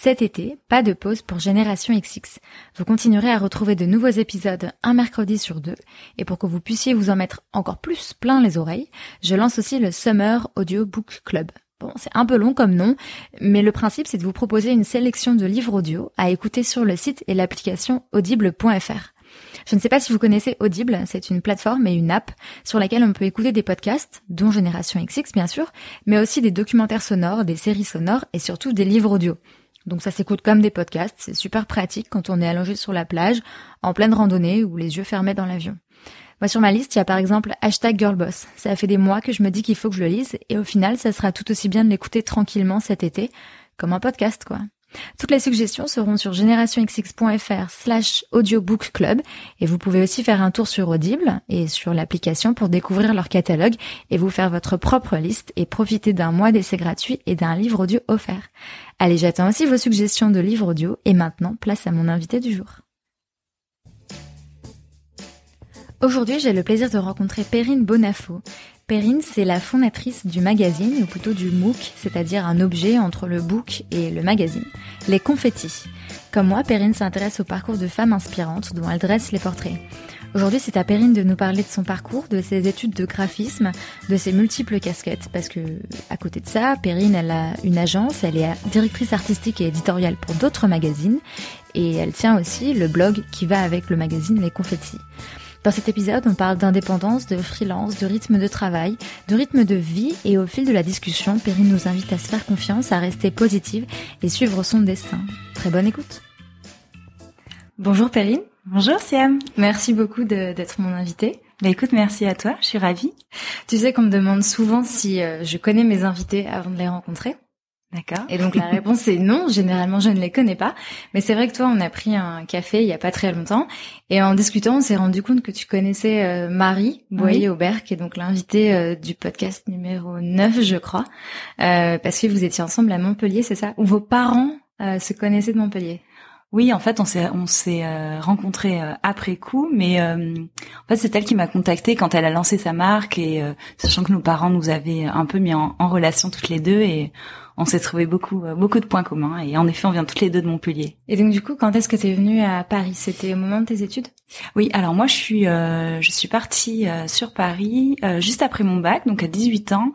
Cet été, pas de pause pour Génération XX. Vous continuerez à retrouver de nouveaux épisodes un mercredi sur deux, et pour que vous puissiez vous en mettre encore plus plein les oreilles, je lance aussi le Summer Audio Book Club. Bon, c'est un peu long comme nom, mais le principe c'est de vous proposer une sélection de livres audio à écouter sur le site et l'application audible.fr. Je ne sais pas si vous connaissez Audible, c'est une plateforme et une app sur laquelle on peut écouter des podcasts, dont Génération XX bien sûr, mais aussi des documentaires sonores, des séries sonores et surtout des livres audio. Donc ça s'écoute comme des podcasts, c'est super pratique quand on est allongé sur la plage, en pleine randonnée ou les yeux fermés dans l'avion. Moi sur ma liste, il y a par exemple hashtag Girlboss. Ça fait des mois que je me dis qu'il faut que je le lise et au final ça sera tout aussi bien de l'écouter tranquillement cet été, comme un podcast quoi. Toutes les suggestions seront sur générationxx.fr slash audiobookclub et vous pouvez aussi faire un tour sur Audible et sur l'application pour découvrir leur catalogue et vous faire votre propre liste et profiter d'un mois d'essai gratuit et d'un livre audio offert. Allez, j'attends aussi vos suggestions de livres audio et maintenant place à mon invité du jour. Aujourd'hui, j'ai le plaisir de rencontrer Perrine Bonafo. Perrine, c'est la fondatrice du magazine, ou plutôt du MOOC, c'est-à-dire un objet entre le book et le magazine, les confettis. Comme moi, Perrine s'intéresse au parcours de femmes inspirantes dont elle dresse les portraits. Aujourd'hui, c'est à Perrine de nous parler de son parcours, de ses études de graphisme, de ses multiples casquettes, parce que à côté de ça, Perrine, elle a une agence, elle est directrice artistique et éditoriale pour d'autres magazines, et elle tient aussi le blog qui va avec le magazine Les Confettis. Dans cet épisode, on parle d'indépendance, de freelance, de rythme de travail, de rythme de vie et au fil de la discussion, Perrine nous invite à se faire confiance, à rester positive et suivre son destin. Très bonne écoute. Bonjour Perrine. Bonjour Siam. Merci beaucoup d'être mon invitée. Bah écoute, merci à toi, je suis ravie. Tu sais qu'on me demande souvent si euh, je connais mes invités avant de les rencontrer. D'accord. Et donc la réponse est non. Généralement, je ne les connais pas. Mais c'est vrai que toi, on a pris un café il y a pas très longtemps. Et en discutant, on s'est rendu compte que tu connaissais euh, Marie Boyer-Aubert, qui est donc l'invitée euh, du podcast numéro 9, je crois, euh, parce que vous étiez ensemble à Montpellier, c'est ça? Ou vos parents se connaissaient de Montpellier? Oui, en fait, on s'est on s'est rencontrés après coup, mais en fait, c'est elle qui m'a contactée quand elle a lancé sa marque. Et sachant que nos parents nous avaient un peu mis en, en relation toutes les deux. Et on s'est trouvé beaucoup euh, beaucoup de points communs et en effet on vient toutes les deux de Montpellier. Et donc du coup quand est-ce que tu es venue à Paris? C'était au moment de tes études? Oui, alors moi je suis euh, je suis partie euh, sur Paris juste après mon bac, donc à 18 ans,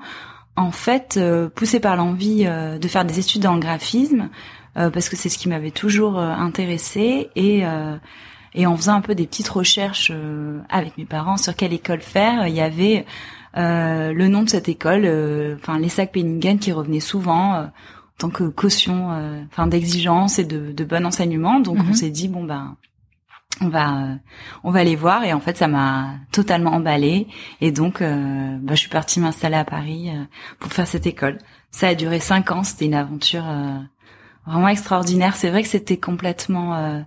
en fait poussée par l'envie de faire des études dans le graphisme parce que c'est ce qui m'avait toujours intéressée et et en faisant un peu des petites recherches avec mes parents sur quelle école faire, il y avait euh, le nom de cette école, euh, enfin les sacs Penningen qui revenaient souvent euh, en tant que caution, enfin d'exigence et de, de, bon enseignement. Donc on mhm. s'est dit bon ben on va on va aller voir et en fait ça m'a totalement emballé et donc euh, bah, je suis partie m'installer à Paris pour faire cette école. Ça a duré cinq ans, c'était une aventure vraiment extraordinaire. C'est vrai que c'était complètement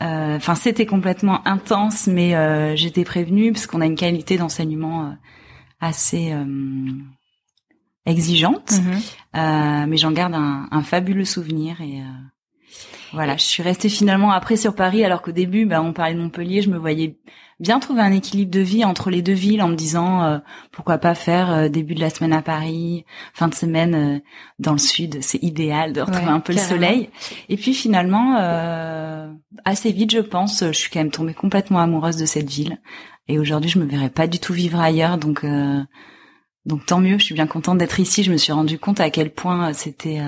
enfin c'était complètement intense, mais j'étais prévenue parce qu'on a une qualité d'enseignement assez euh, exigeante, mhm. euh, mais j'en garde un, un, fabuleux souvenir et euh, voilà, je suis restée finalement après sur Paris alors qu'au début, bah, on parlait de Montpellier, je me voyais bien trouver un équilibre de vie entre les deux villes en me disant euh, pourquoi pas faire euh, début de la semaine à Paris, fin de semaine euh, dans le sud, c'est idéal de retrouver un peu le soleil. Et puis finalement, assez vite, je pense, je suis quand même tombée complètement amoureuse de cette ville. Et aujourd'hui, je me verrais pas du tout vivre ailleurs, donc donc tant mieux. Je suis bien contente d'être ici. Je me suis rendu compte à quel point c'était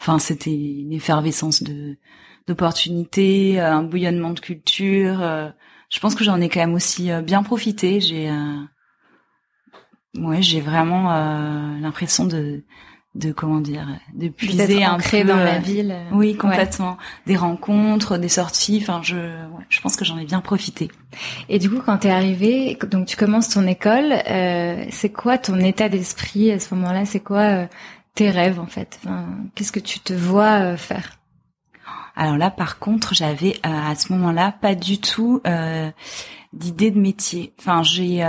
Enfin, c'était une effervescence de d'opportunités, un bouillonnement de culture. Euh, je pense que j'en ai quand même aussi euh, bien profité. J'ai, euh, ouais, j'ai vraiment l'impression de de comment dire de puiser un peu dans la ville oui complètement. Des rencontres des sorties enfin je ouais, je pense que j'en ai bien profité. Et du coup quand tu es arrivé donc tu commences ton école euh, c'est quoi ton état d'esprit à ce moment-là? C'est quoi tes rêves en fait? Qu'est-ce que tu te vois euh, faire? Alors là, par contre, j'avais à ce moment-là pas du tout d'idée de métier. Enfin, j'ai,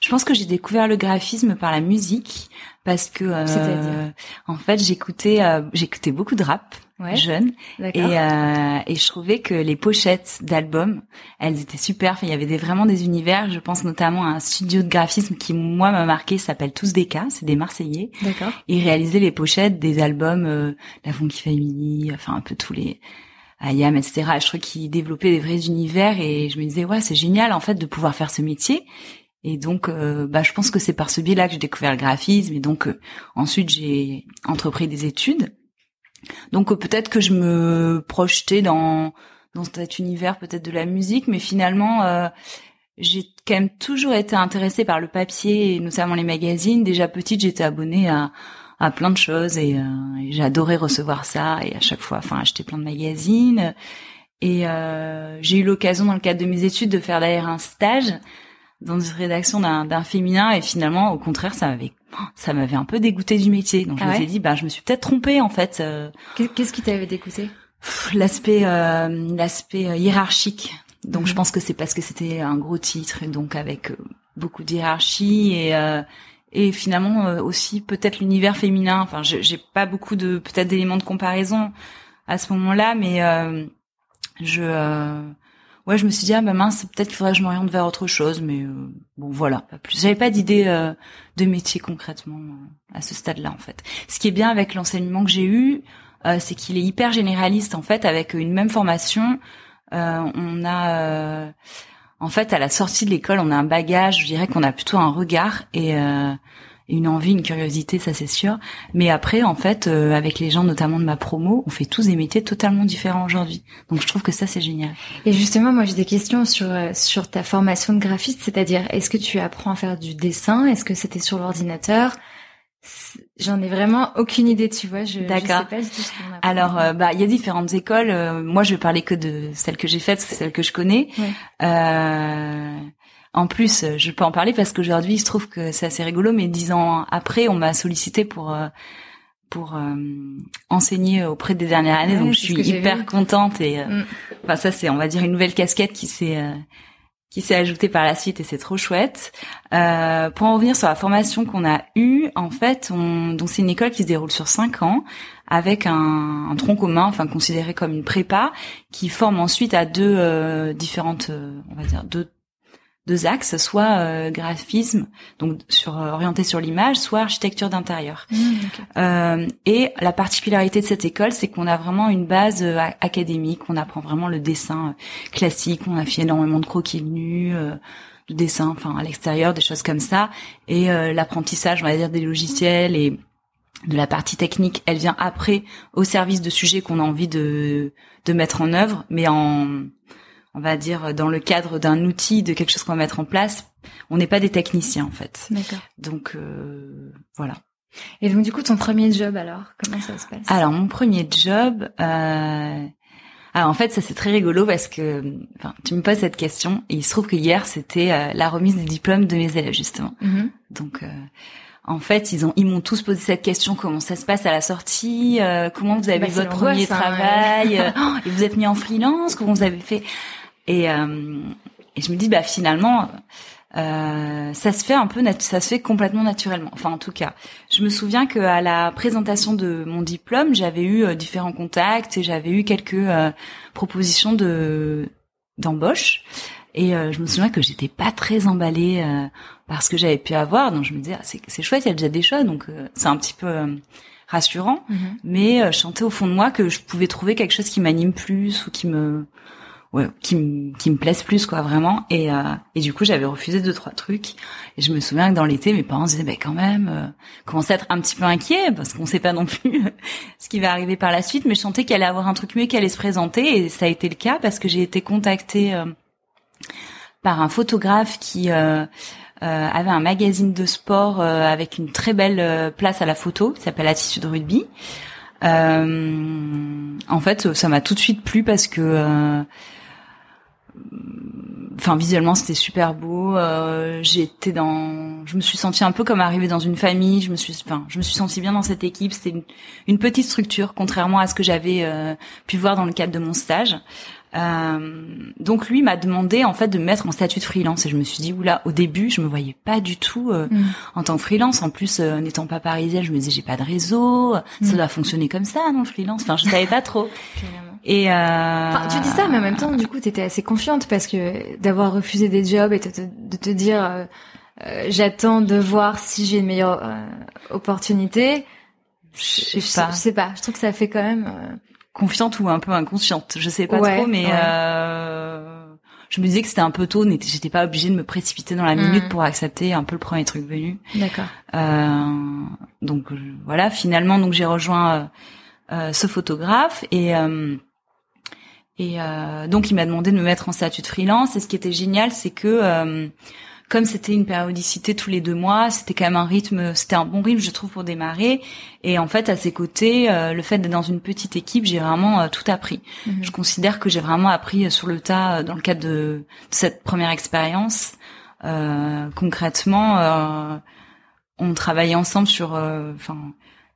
je pense que j'ai découvert le graphisme par la musique parce que euh, en fait j'écoutais euh, j'écoutais beaucoup de rap jeune et euh, et je trouvais que les pochettes d'albums elles étaient super. Il y avait des, vraiment des univers. Je pense notamment à un studio de graphisme qui moi m'a marqué s'appelle Tous des cas c'est des Marseillais. D'accord. Ils réalisaient les pochettes des albums euh, la Funky Family enfin un peu tous les Ayam, etc. Je trouve qu'ils développaient des vrais univers et je me disais ouais c'est génial en fait de pouvoir faire ce métier et donc, euh, bah, je pense que c'est par ce biais-là que j'ai découvert le graphisme. Et donc, euh, ensuite, j'ai entrepris des études. Donc, euh, peut-être que je me projetais dans dans cet univers peut-être de la musique, mais finalement, j'ai quand même toujours été intéressée par le papier et notamment les magazines. Déjà petite, j'étais abonnée à à plein de choses et, et j'adorais recevoir ça et à chaque fois, enfin, acheter plein de magazines. Et j'ai eu l'occasion dans le cadre de mes études de faire d'ailleurs un stage dans une rédaction d'un féminin et finalement au contraire ça m'avait ça m'avait un peu dégoûté du métier donc je ah me suis dit bah je me suis peut-être trompée en fait euh. qu'est-ce qui t'avait dégoûté? L'aspect euh, l'aspect euh, hiérarchique donc je mhm. pense que c'est parce que c'était un gros titre donc avec beaucoup d'hierarchie et et finalement aussi peut-être l'univers féminin enfin j'ai pas beaucoup de peut-être d'éléments de comparaison à ce moment-là mais je ouais, je me suis dit ah bah mince, peut-être qu'il faudrait que je m'oriente vers autre chose, mais euh, bon voilà, pas plus. J'avais pas d'idée euh, de métier concrètement euh, à ce stade-là en fait. Ce qui est bien avec l'enseignement que j'ai eu, c'est qu'il est hyper généraliste en fait, avec une même formation, on a en fait à la sortie de l'école, on a un bagage, je dirais qu'on a plutôt un regard et une envie, une curiosité, ça c'est sûr. Mais après, en fait, euh, avec les gens notamment de ma promo, on fait tous des métiers totalement différents aujourd'hui. Donc je trouve que ça c'est génial. Et justement, moi j'ai des questions sur euh, sur ta formation de graphiste, c'est-à-dire est-ce que tu apprends à faire du dessin? Est-ce que c'était sur l'ordinateur? J'en ai vraiment aucune idée, tu vois. Je, D'accord. Je sais pas ce qu'on Alors, euh, bah, il y a différentes écoles. moi, je vais parler que de celles que j'ai faites, c'est celles que je connais. Euh, en plus, je peux en parler parce qu'aujourd'hui, il se trouve que c'est assez rigolo, mais dix ans après, on m'a sollicité pour euh, pour euh, enseigner auprès des dernières années, donc je suis hyper contente et euh, mm. enfin ça c'est on va dire une nouvelle casquette qui s'est qui s'est ajoutée par la suite et c'est trop chouette. pour en revenir sur la formation qu'on a eue, en fait, on, donc c'est une école qui se déroule sur cinq ans avec un, un, tronc commun, enfin considéré comme une prépa, qui forme ensuite à deux différentes, on va dire deux deux axes, soit euh, graphisme, donc sur euh, orienté sur l'image, soit architecture d'intérieur. Mmh, euh, et la particularité de cette école, c'est qu'on a vraiment une base académique, on apprend vraiment le dessin classique, on a fait énormément de croquis nus, de dessin, enfin à l'extérieur, des choses comme ça, et l'apprentissage, on va dire, des logiciels et de la partie technique, elle vient après au service de sujets qu'on a envie de de mettre en œuvre, mais en on va dire, dans le cadre d'un outil, de quelque chose qu'on va mettre en place. On n'est pas des techniciens en fait. D'accord. Donc euh, voilà. Et donc du coup, ton premier job alors, comment ça se passe? Alors mon premier job, euh... alors en fait ça c'est très rigolo parce que, enfin, tu me poses cette question et il se trouve que hier c'était euh, la remise des diplômes de mes élèves justement. Mm-hmm. Donc euh, en fait, ils ont, ils m'ont tous posé cette question comment ça se passe à la sortie, euh, comment vous avez bah, votre premier hein, travail, oh, et vous êtes mis en freelance, comment vous avez fait? Et, euh, et je me dis, bah finalement, euh, ça se fait un peu, ça se fait complètement naturellement. Enfin, en tout cas, je me souviens que à la présentation de mon diplôme, j'avais eu euh, différents contacts et j'avais eu quelques euh, propositions de d'embauche. Et je me souviens que j'étais pas très emballée par ce que j'avais pu avoir. Donc je me disais, ah, c'est chouette, il y a déjà des choses, donc c'est un petit peu rassurant. Mm-hmm. Mais je sentais au fond de moi que je pouvais trouver quelque chose qui m'anime plus ou qui me ouais, qui me qui me plaisent plus quoi vraiment. Et euh, et du coup j'avais refusé deux trois trucs. Et je me souviens que dans l'été mes parents disaient ben quand même euh, commençaient à être un petit peu inquiets parce qu'on sait pas non plus ce qui va arriver par la suite mais je sentais qu'il allait avoir un truc mieux qui allait se présenter. Et ça a été le cas parce que j'ai été contactée euh, par un photographe qui euh, euh, avait un magazine de sport avec une très belle place à la photo qui s'appelle Attitude Rugby. en fait, ça m'a tout de suite plu parce que enfin visuellement c'était super beau. Euh, J'étais dans, je me suis sentie un peu comme arrivée dans une famille. Je me suis, enfin, je me suis sentie bien dans cette équipe. C'était une, une, petite structure, contrairement à ce que j'avais euh, pu voir dans le cadre de mon stage. Euh, donc lui m'a demandé en fait de me mettre en statut de freelance et je me suis dit oula au début je me voyais pas du tout euh, mm. en tant que freelance en plus euh, n'étant pas parisienne je me disais j'ai pas de réseau ça mm. doit fonctionner comme ça non freelance enfin je savais pas trop et euh... tu dis ça mais en même temps du coup t'étais assez confiante parce que d'avoir refusé des jobs et de te dire euh, j'attends de voir si j'ai une meilleure opportunité je sais pas je sais pas je trouve que ça fait quand même confiante ou un peu inconsciente, je sais pas trop, mais euh, je me disais que c'était un peu tôt, j'étais pas obligée de me précipiter dans la minute mm. pour accepter un peu le premier truc venu. D'accord. Euh, donc voilà, finalement, donc j'ai rejoint euh, euh ce photographe et euh, et donc il m'a demandé de me mettre en statut de freelance. Et ce qui était génial, c'est que comme c'était une périodicité tous les deux mois, c'était quand même un rythme, c'était un bon rythme, je trouve, pour démarrer. Et en fait, à ses côtés, euh, le fait d'être dans une petite équipe, j'ai vraiment euh, tout appris. Mhm. Je considère que j'ai vraiment appris euh, sur le tas dans le cadre de, cette première expérience. concrètement, on travaillait ensemble sur, enfin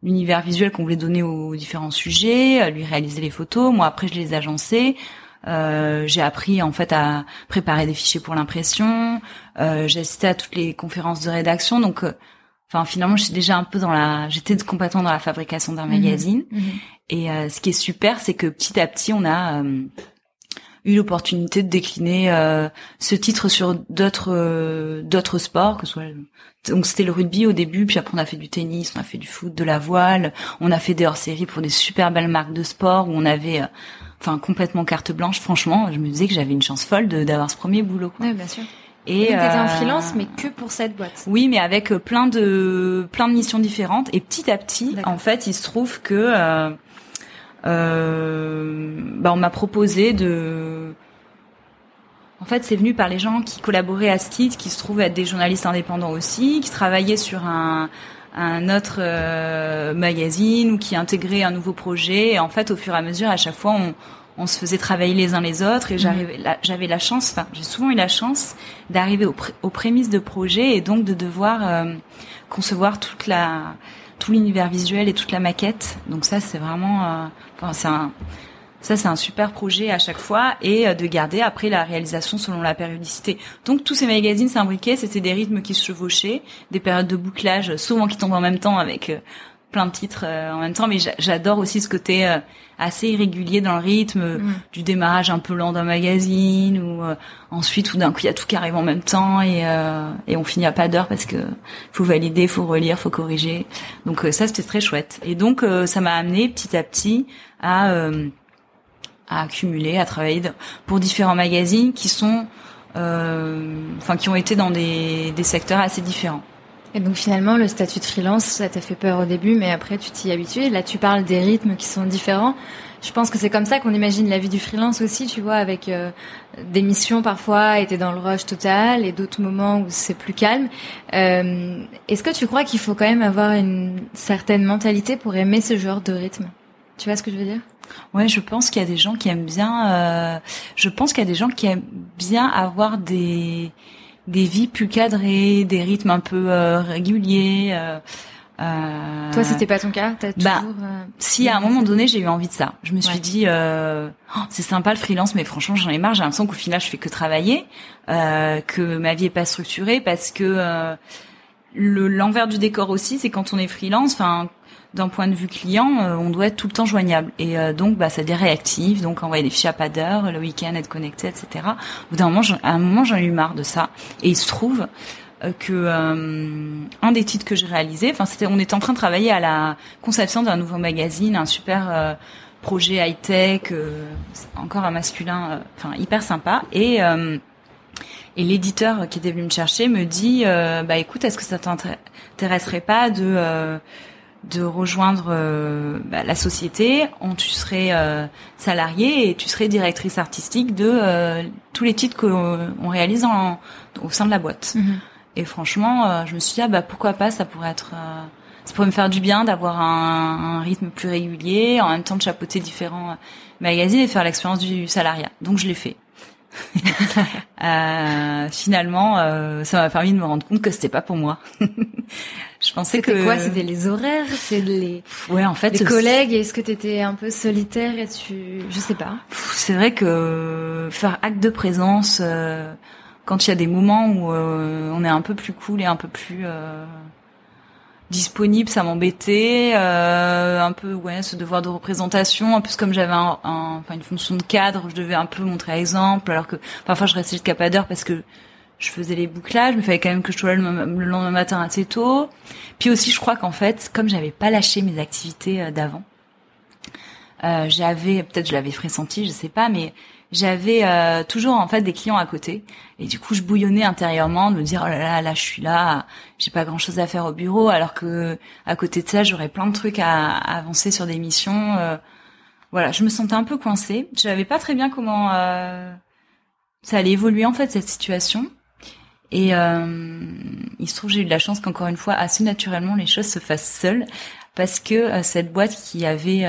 l'univers visuel qu'on voulait donner aux différents sujets, lui réaliser les photos. Moi, après, je les agençais. Euh, j'ai appris en fait à préparer des fichiers pour l'impression. Euh, j'ai assisté à toutes les conférences de rédaction, donc euh, enfin finalement j'étais déjà un peu dans la, j'étais complètement dans la fabrication d'un mhm. magazine. Mhm. Et euh, ce qui est super, c'est que petit à petit on a eu l'opportunité de décliner ce titre sur d'autres d'autres sports, que ce soit donc c'était le rugby au début, puis après on a fait du tennis, on a fait du foot, de la voile, on a fait des hors-séries pour des super belles marques de sport où on avait enfin complètement carte blanche. Franchement, je me disais que j'avais une chance folle d'avoir ce premier boulot. Quoi. Oui, bien sûr. Et t'étais en euh, freelance, mais que pour cette boîte. Oui, mais avec euh, plein de plein de missions différentes. Et petit à petit, en fait, il se trouve que euh, euh, bah, on m'a proposé de. En fait, c'est venu par les gens qui collaboraient à ce titre, qui se trouvaient être des journalistes indépendants aussi, qui travaillaient sur un un autre euh, magazine ou qui intégrait un nouveau projet. Et en fait, au fur et à mesure, à chaque fois, on, on se faisait travailler les uns les autres. Et j'arrivais, j'avais la chance, enfin, j'ai souvent eu la chance d'arriver aux, aux, prémices de projet et donc de devoir euh, concevoir toute la tout l'univers visuel et toute la maquette. Donc ça, c'est vraiment, euh, enfin, ça, c'est un super projet à chaque fois et euh, de garder après la réalisation selon la périodicité. Donc tous ces magazines s'imbriquaient, c'était des rythmes qui se chevauchaient, des périodes de bouclage souvent qui tombent en même temps avec euh, plein de titres euh, en même temps. Mais j'adore aussi ce côté assez irrégulier dans le rythme mm. du démarrage un peu lent d'un magazine ou ensuite tout d'un coup il y a tout qui arrive en même temps et, et on finit à pas d'heure parce que faut valider, faut relire, faut corriger. Donc ça c'était très chouette. Et donc ça m'a amené petit à petit à à accumuler, à travailler pour différents magazines qui sont, euh, enfin, qui ont été dans des, des secteurs assez différents. Et donc finalement, le statut de freelance, ça t'a fait peur au début, mais après tu t'y habitues. Là, tu parles des rythmes qui sont différents. Je pense que c'est comme ça qu'on imagine la vie du freelance aussi, tu vois, avec euh, des missions parfois, et dans le rush total, et d'autres moments où c'est plus calme. Euh, Est-ce que tu crois qu'il faut quand même avoir une certaine mentalité pour aimer ce genre de rythme? Tu vois ce que je veux dire? Ouais, je pense qu'il y a des gens qui aiment bien. Euh, je pense qu'il y a des gens qui aiment bien avoir des des vies plus cadrées, des rythmes un peu euh, réguliers. Euh, euh, Toi, c'était pas ton cas? T'as bah, toujours euh, Si à un moment donné, j'ai eu envie de ça. Je me suis dit, euh, oh, c'est sympa le freelance, mais franchement, j'en ai marre. J'ai l'impression qu'au final, je fais que travailler, que ma vie est pas structurée, parce que le l'envers du décor aussi, c'est quand on est freelance. Enfin, d'un point de vue client, euh, on doit être tout le temps joignable. Et euh, donc, bah, ça devient réactif, donc envoyer des fichiers à pas d'heure, le week-end être connecté, etc. Au bout d'un moment, à un moment, j'en ai eu marre de ça. Et il se trouve euh, que un des titres que j'ai réalisé, enfin, c'était, on était en train de travailler à la conception d'un nouveau magazine, un super projet high tech, encore un masculin, enfin hyper sympa. Et et l'éditeur qui était venu me chercher me dit, bah écoute, est-ce que ça t'intéresserait pas de de rejoindre euh, bah, la société, on, tu serais euh, salarié et tu serais directrice artistique de euh, tous les titres qu'on réalise en, au sein de la boîte. Mhm. Et franchement, je me suis dit ah, bah pourquoi pas, ça pourrait être, ça pourrait me faire du bien d'avoir un, un, rythme plus régulier, en même temps de chapeauter différents magazines et faire l'expérience du salariat. Donc je l'ai fait. euh, finalement, euh, ça m'a permis de me rendre compte que c'était pas pour moi. je pensais que quoi? C'était les horaires, c'est les ouais en fait les collègues? Est-ce que t'étais un peu solitaire et tu, je sais pas. C'est vrai que faire acte de présence euh, quand il y a des moments où euh, on est un peu plus cool et un peu plus disponible, ça m'embêtait, euh, un peu ouais, ce devoir de représentation, en plus comme j'avais un, enfin une fonction de cadre, je devais un peu montrer exemple, alors que parfois je restais jusqu'à pas d'heure parce que je faisais les bouclages, mais il fallait quand même que je sois là le, lendemain matin assez tôt. Puis aussi, je crois qu'en fait, comme j'avais pas lâché mes activités euh, d'avant, euh, j'avais peut-être je l'avais pressenti, je sais pas, mais j'avais euh, toujours en fait des clients à côté. Et du coup je bouillonnais intérieurement de me dire oh là là là je suis là j'ai pas grand chose à faire au bureau alors que à côté de ça j'aurais plein de trucs à, avancer sur des missions euh, voilà je me sentais un peu coincée. Je savais pas très bien comment euh, ça allait évoluer en fait cette situation. Et il se trouve j'ai eu de la chance qu'encore une fois assez naturellement les choses se fassent seules parce que cette boîte qui avait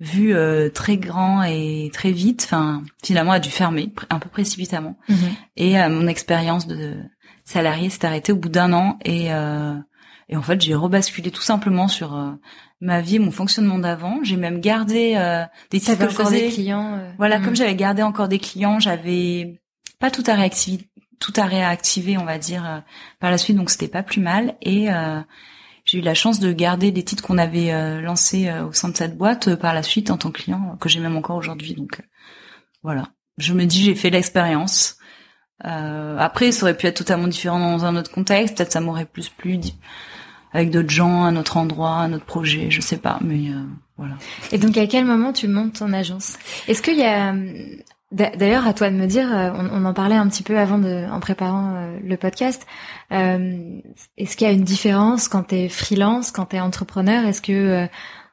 vu euh, très grand et très vite, enfin finalement a dû fermer un peu précipitamment. Mhm. Et euh, mon expérience de salarié s'est arrêtée au bout d'un an et euh, et en fait j'ai rebasculé tout simplement sur ma vie, mon fonctionnement d'avant. J'ai même gardé des titres que encore des clients. Voilà, mhm. comme j'avais gardé encore des clients, j'avais pas tout à réactiver, tout à réactiver, on va dire par la suite, donc c'était pas plus mal et j'ai eu la chance de garder des titres qu'on avait euh, lancés euh, au sein de cette boîte euh, par la suite en tant que client, que j'ai même encore aujourd'hui. Donc voilà, je me dis j'ai fait l'expérience. après, ça aurait pu être totalement différent dans un autre contexte. Peut-être ça m'aurait plus plu avec d'autres gens, à notre endroit, à notre projet, je sais pas, mais voilà. Et donc, à quel moment tu montes ton agence? Est-ce qu'il y a D'ailleurs, à toi de me dire, euh, on, en parlait un petit peu avant de, en préparant euh, le podcast. Euh, est-ce qu'il y a une différence quand tu es freelance, quand tu es entrepreneur? Est-ce que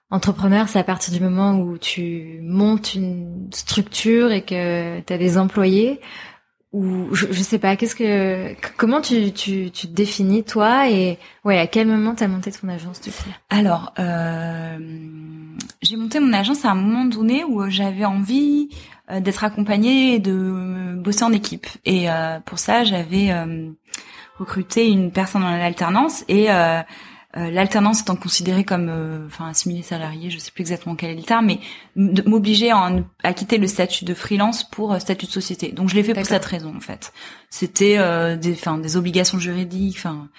entrepreneur, c'est à partir du moment où tu montes une structure et que tu as des employés? Ou je, je sais pas, qu'est-ce que comment tu, tu, tu te définis toi et ouais, à quel moment tu as monté ton agence du coup? Alors, j'ai monté mon agence à un moment donné où j'avais envie euh, d'être accompagnée et de bosser en équipe. Et euh, pour ça, j'avais euh, recruté une personne en alternance et l'alternance étant considérée comme enfin assimilé salarié, je sais plus exactement quel est le terme, mais m'obliger à, quitter le statut de freelance pour statut de société. Donc je l'ai fait pour cette raison en fait. C'était des enfin des obligations juridiques, enfin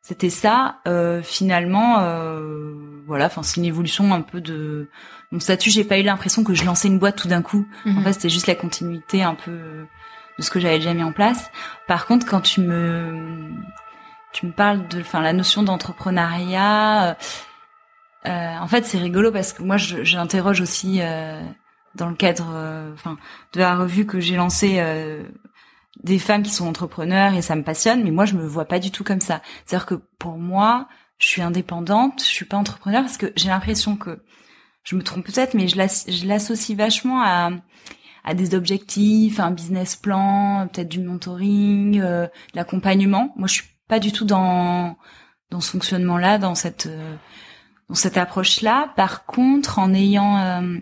c'était ça. finalement, voilà, enfin c'est une évolution un peu de mon statut, j'ai pas eu l'impression que je lançais une boîte tout d'un coup. En mhm. fait, c'était juste la continuité un peu de ce que j'avais déjà mis en place. Par contre, quand tu me tu me parles de, enfin, la notion d'entrepreneuriat, euh, euh en fait, c'est rigolo parce que moi, j'interroge aussi euh, dans le cadre, euh, enfin, de la revue que j'ai lancée. des femmes qui sont entrepreneurs et ça me passionne, mais moi je me vois pas du tout comme ça. C'est-à-dire que pour moi, je suis indépendante, je suis pas entrepreneur parce que j'ai l'impression que je me trompe peut-être, mais je l'associe vachement à, à des objectifs, un business plan, peut-être du mentoring, euh, de l'accompagnement. Moi, je suis pas du tout dans dans ce fonctionnement-là, dans cette euh, dans cette approche-là. Par contre, en ayant euh,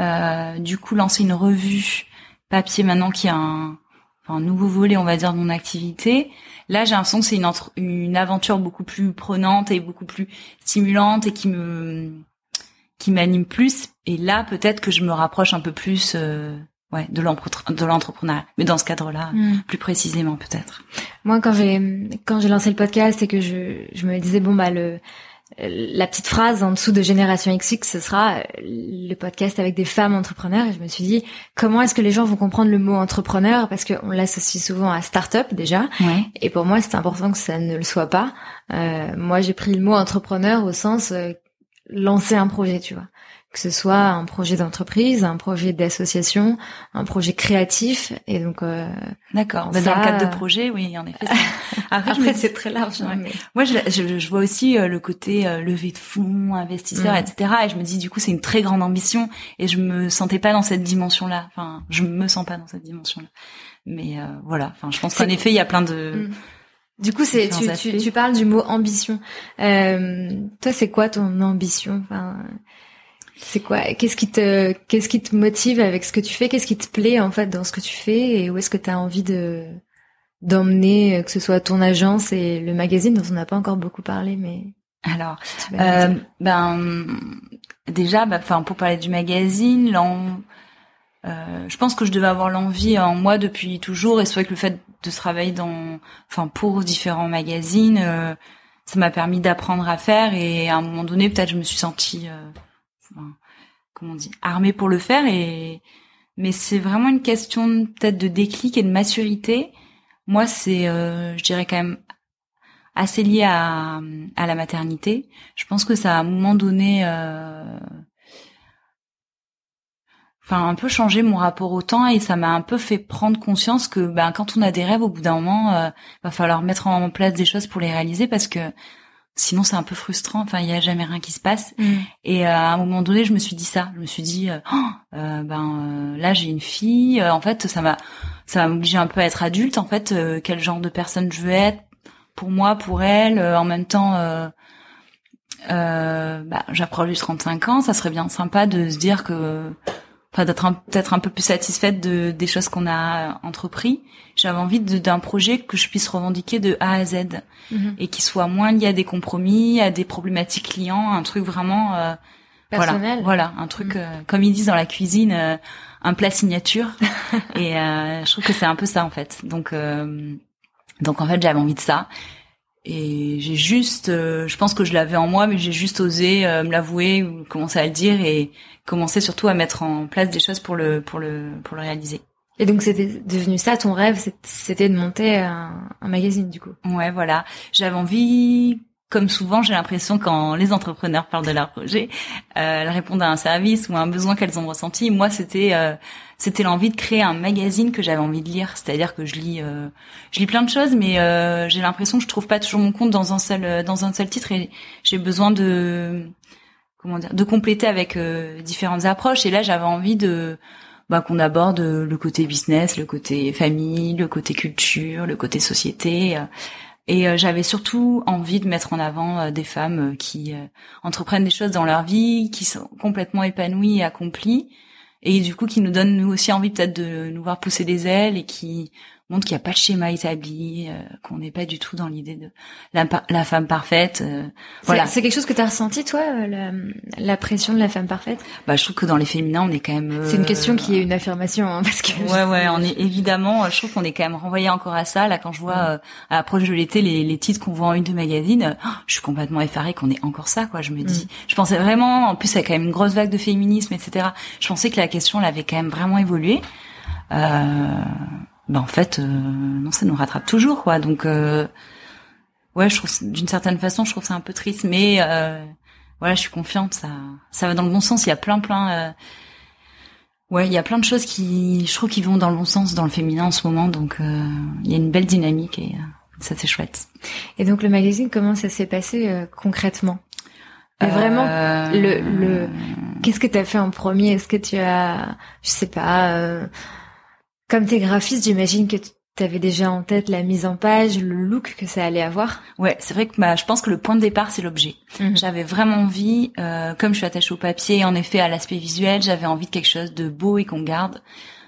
euh, du coup lancé une revue papier maintenant qui a un, un nouveau volet, on va dire, de mon activité. Là, j'ai l'impression que c'est une, une aventure beaucoup plus prenante et beaucoup plus stimulante et qui me qui m'anime plus. Et là, peut-être que je me rapproche un peu plus, ouais, de l'entrepreneuriat. Mais dans ce cadre-là, hmm. plus précisément, peut-être. Moi, quand j'ai quand j'ai lancé le podcast et que je je me disais bon bah le la petite phrase en dessous de Génération XX, ce sera le podcast avec des femmes entrepreneurs. Et je me suis dit, comment est-ce que les gens vont comprendre le mot entrepreneur? Parce qu'on l'associe souvent à start-up déjà. Et pour moi, c'est important que ça ne le soit pas. Euh, moi, j'ai pris le mot entrepreneur au sens euh, lancer un projet, tu vois. Que ce soit un projet d'entreprise, un projet d'association, un projet créatif, et donc. Euh, D'accord. Bah, dans le cadre de projet, oui, en effet. Après, c'est très large. Hein, Moi, je, je, vois aussi euh, le côté euh, levée de fonds, investisseurs, mm. etc. Et je me dis, du coup, c'est une très grande ambition, et je me sentais pas dans cette dimension-là. Enfin, je me sens pas dans cette dimension-là. Mais euh, voilà. Enfin, je pense qu'en effet, il y a plein de. Mm. Du coup, c'est tu, tu, tu, parles du mot ambition. Euh, toi, c'est quoi ton ambition? Enfin... C'est quoi? Qu'est-ce qui te qu'est-ce qui te motive avec ce que tu fais? Qu'est-ce qui te plaît en fait dans ce que tu fais? Et où est-ce que tu as envie de d'emmener euh, que ce soit ton agence et le magazine dont on n'a pas encore beaucoup parlé mais alors euh, ben déjà bah, enfin pour parler du magazine euh, je pense que je devais avoir l'envie en moi depuis toujours et c'est vrai que le fait de travailler dans enfin pour différents magazines euh, ça m'a permis d'apprendre à faire et à un moment donné peut-être je me suis sentie euh, comment on dit armée pour le faire et mais c'est vraiment une question peut-être de déclic et de maturité moi, c'est, euh, je dirais quand même assez lié à, à la maternité. Je pense que ça à un moment donné, euh, enfin un peu changé mon rapport au temps et ça m'a un peu fait prendre conscience que ben quand on a des rêves, au bout d'un moment, euh, va falloir mettre en place des choses pour les réaliser parce que sinon c'est un peu frustrant. Enfin, il y a jamais rien qui se passe. Mm. Et euh, à un moment donné, je me suis dit ça. Je me suis dit, euh, oh, euh, ben là j'ai une fille. en fait, ça m'a ça m'a obligé un peu à être adulte. En fait, quel genre de personne je veux être pour moi, pour elle. en même temps, bah, j'approche du 35 ans. Ça serait bien sympa de se dire que enfin d'être peut-être un peu plus satisfaite de des choses qu'on a entrepris. J'avais envie d'un projet que je puisse revendiquer de A à Z mhm. et qui soit moins lié à des compromis, à des problématiques clients, un truc vraiment euh, personnel. Voilà, un truc mhm. euh, comme ils disent dans la cuisine, euh, un plat signature. et euh, je trouve que c'est un peu ça en fait. Donc donc en fait j'avais envie de ça. Et j'ai juste, je pense que je l'avais en moi, mais j'ai juste osé me l'avouer ou commencer à le dire et commencer surtout à mettre en place des choses pour le pour le pour le réaliser. Et donc c'était devenu ça ton rêve, c'était de monter un, un, magazine du coup. Ouais, voilà. J'avais envie, comme souvent, j'ai l'impression quand les entrepreneurs parlent de leur projet, euh, elles répondent à un service ou à un besoin qu'elles ont ressenti. Moi, c'était euh, c'était l'envie de créer un magazine que j'avais envie de lire. C'est-à-dire que je lis euh, je lis plein de choses, mais euh, j'ai l'impression que je trouve pas toujours mon compte dans un seul dans un seul titre et j'ai besoin de comment dire, de compléter avec euh, différentes approches. Et là, j'avais envie de bah, qu'on aborde le côté business, le côté famille, le côté culture, le côté société. Euh. et euh, j'avais surtout envie de mettre en avant des femmes qui entreprennent des choses dans leur vie, qui sont complètement épanouies et accomplies, et du coup qui nous donnent nous aussi envie peut-être de nous voir pousser des ailes et qui montre qu'il n'y a pas de schéma établi, euh, qu'on n'est pas du tout dans l'idée de la, la, femme parfaite. Euh, voilà. C'est quelque chose que tu as ressenti toi, euh, la, la, pression de la femme parfaite? Bah, je trouve que dans les féminins, on est quand même. C'est une question qui est une affirmation, hein, parce que. Ouais, ouais, on est évidemment. Je trouve qu'on est quand même renvoyé encore à ça. Là, quand je vois à l'approche de l'été les, les titres qu'on voit en une de magazine, oh, je suis complètement effarée qu'on ait encore ça, quoi. Je me dis, mm. je pensais vraiment. En plus, il y a quand même une grosse vague de féminisme, etc. Je pensais que la question, elle avait quand même vraiment évolué. Euh, ben en fait euh, non ça nous rattrape toujours quoi. Donc euh, ouais je trouve d'une certaine façon je trouve ça un peu triste mais euh, voilà je suis confiante ça ça va dans le bon sens. Il y a plein plein euh, ouais il y a plein de choses qui je trouve qui vont dans le bon sens dans le féminin en ce moment. Donc euh, il y a une belle dynamique et ça c'est chouette. Et donc le magazine comment ça s'est passé concrètement? Vraiment le le qu'est-ce que tu as fait en premier? Est-ce que tu as je sais pas comme t'es graphiste, j'imagine que tu avais déjà en tête la mise en page, le look que ça allait avoir. Ouais, c'est vrai que bah, je pense que le point de départ c'est l'objet. Mhm. J'avais vraiment envie, euh, comme je suis attachée au papier, en effet à l'aspect visuel, j'avais envie de quelque chose de beau et qu'on garde.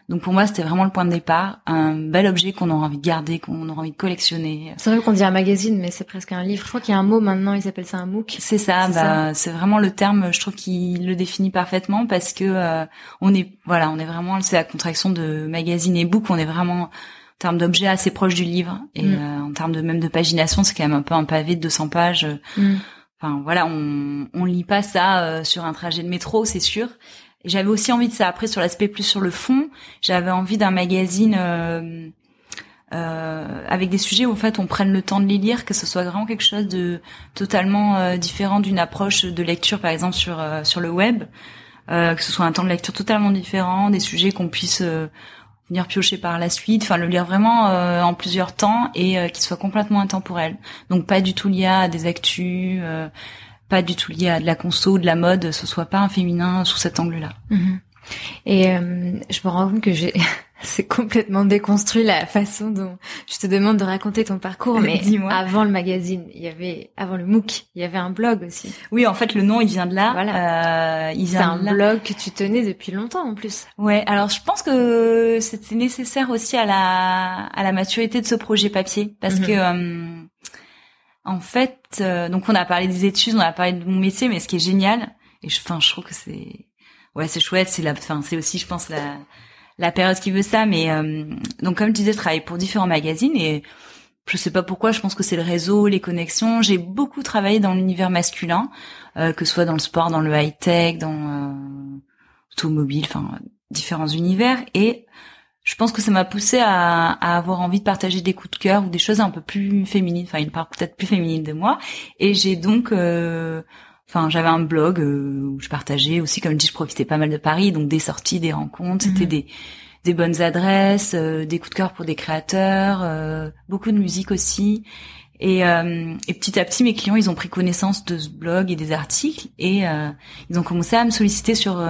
Donc pour moi, c'était vraiment le point de départ, un bel objet qu'on aura envie de garder, qu'on aura envie de collectionner. C'est vrai qu'on dit un magazine, mais c'est presque un livre. Je crois qu'il y a un mot maintenant, ils appellent ça un MOOC. C'est ça, bah, c'est vraiment le terme, je trouve qu'il le définit parfaitement parce que euh, on est, voilà, on est vraiment, c'est la contraction de magazine et book, on est vraiment en termes d'objet assez proche du livre et mm. euh, en termes de même de pagination, c'est quand même un peu un pavé de 200 pages. Mm. Enfin voilà, on on lit pas ça euh, sur un trajet de métro, c'est sûr. J'avais aussi envie de ça. Après, sur l'aspect plus sur le fond, j'avais envie d'un magazine euh, euh, avec des sujets où en fait on prenne le temps de les lire, que ce soit vraiment quelque chose de totalement euh, différent d'une approche de lecture, par exemple sur euh, sur le web, euh, que ce soit un temps de lecture totalement différent, des sujets qu'on puisse venir piocher par la suite, enfin le lire vraiment en plusieurs temps et qui soit complètement intemporel. Donc pas du tout lié à des actus pas du tout lié à de la conso, de la mode, ce soit pas un féminin sous cet angle-là. Mhm. Et euh, je me rends compte que j'ai C'est complètement déconstruit la façon dont je te demande de raconter ton parcours, mais avant le magazine, il y avait, avant le MOOC, il y avait un blog aussi. Oui, en fait, le nom, il vient de là. Voilà. Euh, c'est un blog que tu tenais depuis longtemps, en plus. Ouais. Alors, je pense que c'était nécessaire aussi à la, à la maturité de ce projet papier, parce mhm. que, euh, en fait, euh, donc on a parlé des études, on a parlé de mon métier, mais ce qui est génial, et je, je trouve que c'est, ouais, c'est chouette, c'est la, enfin, c'est aussi, je pense, la, la période qui veut ça. Mais euh, donc comme tu disais, je travaille pour différents magazines et je sais pas pourquoi. Je pense que c'est le réseau, les connexions. J'ai beaucoup travaillé dans l'univers masculin, euh, que ce soit dans le sport, dans le high tech, dans automobile, enfin différents univers. Et je pense que ça m'a poussé à, à, avoir envie de partager des coups de cœur ou des choses un peu plus féminines, enfin une part peut-être plus féminine de moi. Et j'ai donc euh, Enfin, j'avais un blog euh, où je partageais aussi, comme je dis, je profitais pas mal de Paris, donc des sorties, des rencontres, c'était mhm. des des bonnes adresses, euh, des coups de cœur pour des créateurs, euh, beaucoup de musique aussi. Et, et, petit à petit, mes clients, ils ont pris connaissance de ce blog et des articles, et ils ont commencé à me solliciter sur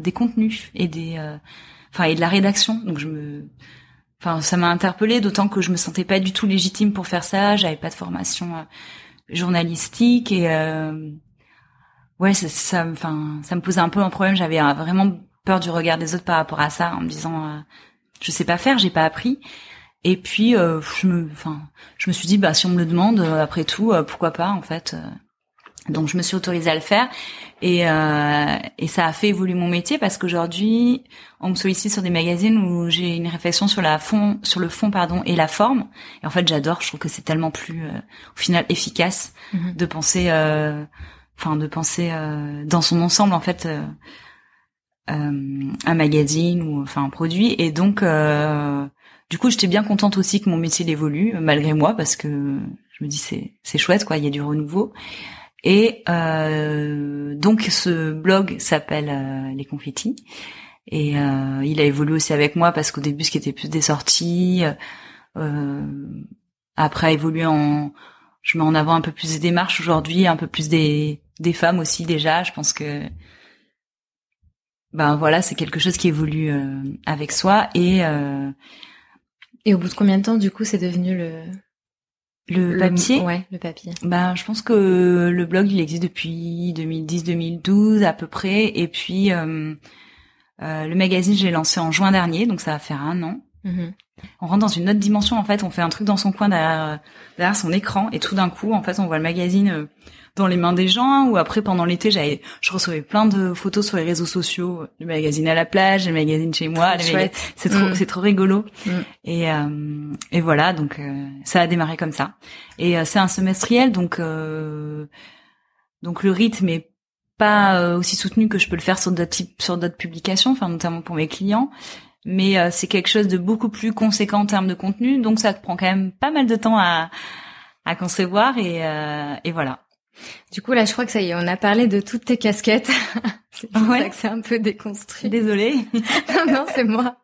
des contenus et des, enfin, et de la rédaction. Donc je me, enfin, ça m'a interpellée, d'autant que je me sentais pas du tout légitime pour faire ça. J'avais pas de formation journalistique et ouais, ça, ça, enfin, ça me posait un peu un problème. J'avais euh, vraiment peur du regard des autres par rapport à ça, en me disant, euh, je sais pas faire, j'ai pas appris. Et puis, euh, je me, enfin, je me suis dit, bah, si on me le demande, après tout, pourquoi pas, en fait. Donc, je me suis autorisée à le faire. Et, et ça a fait évoluer mon métier parce qu'aujourd'hui, on me sollicite sur des magazines où j'ai une réflexion sur la fond, sur le fond, pardon, et la forme. Et en fait, j'adore. Je trouve que c'est tellement plus, au final, efficace mm-hmm. de penser enfin de penser euh, dans son ensemble en fait euh, euh, un magazine ou enfin un produit et donc du coup j'étais bien contente aussi que mon métier évolue malgré moi parce que je me dis c'est c'est chouette quoi il y a du renouveau et donc ce blog s'appelle les confettis et il a évolué aussi avec moi parce qu'au début ce qui était plus des sorties après a évolué en je mets en avant un peu plus des démarches aujourd'hui un peu plus des des femmes aussi déjà. Je pense que ben voilà, c'est quelque chose qui évolue euh, avec soi et euh, et au bout de combien de temps du coup c'est devenu le le, papier Ouais, le papier. Ben je pense que le blog il existe depuis 2010-2012 à peu près et puis euh, le magazine j'ai lancé en juin dernier donc ça va faire un an. Mm-hmm. On rentre dans une autre dimension en fait, on fait un truc dans son coin derrière, derrière son écran et tout d'un coup en fait on voit le magazine dans les mains des gens ou après pendant l'été j'avais je recevais plein de photos sur les réseaux sociaux le magazine à la plage le magazine chez moi c'est trop mm. c'est trop rigolo. Mm. et euh, et voilà donc euh, ça a démarré comme ça. Et euh, c'est un semestriel donc donc le rythme est pas aussi soutenu que je peux le faire sur d'autres types sur d'autres publications enfin notamment pour mes clients. Mais c'est quelque chose de beaucoup plus conséquent en termes de contenu donc ça prend quand même pas mal de temps à à concevoir et, et voilà du coup, là, je crois que ça y est, on a parlé de toutes tes casquettes. c'est pour ça que c'est un peu déconstruit. Désolée. non, non, c'est moi.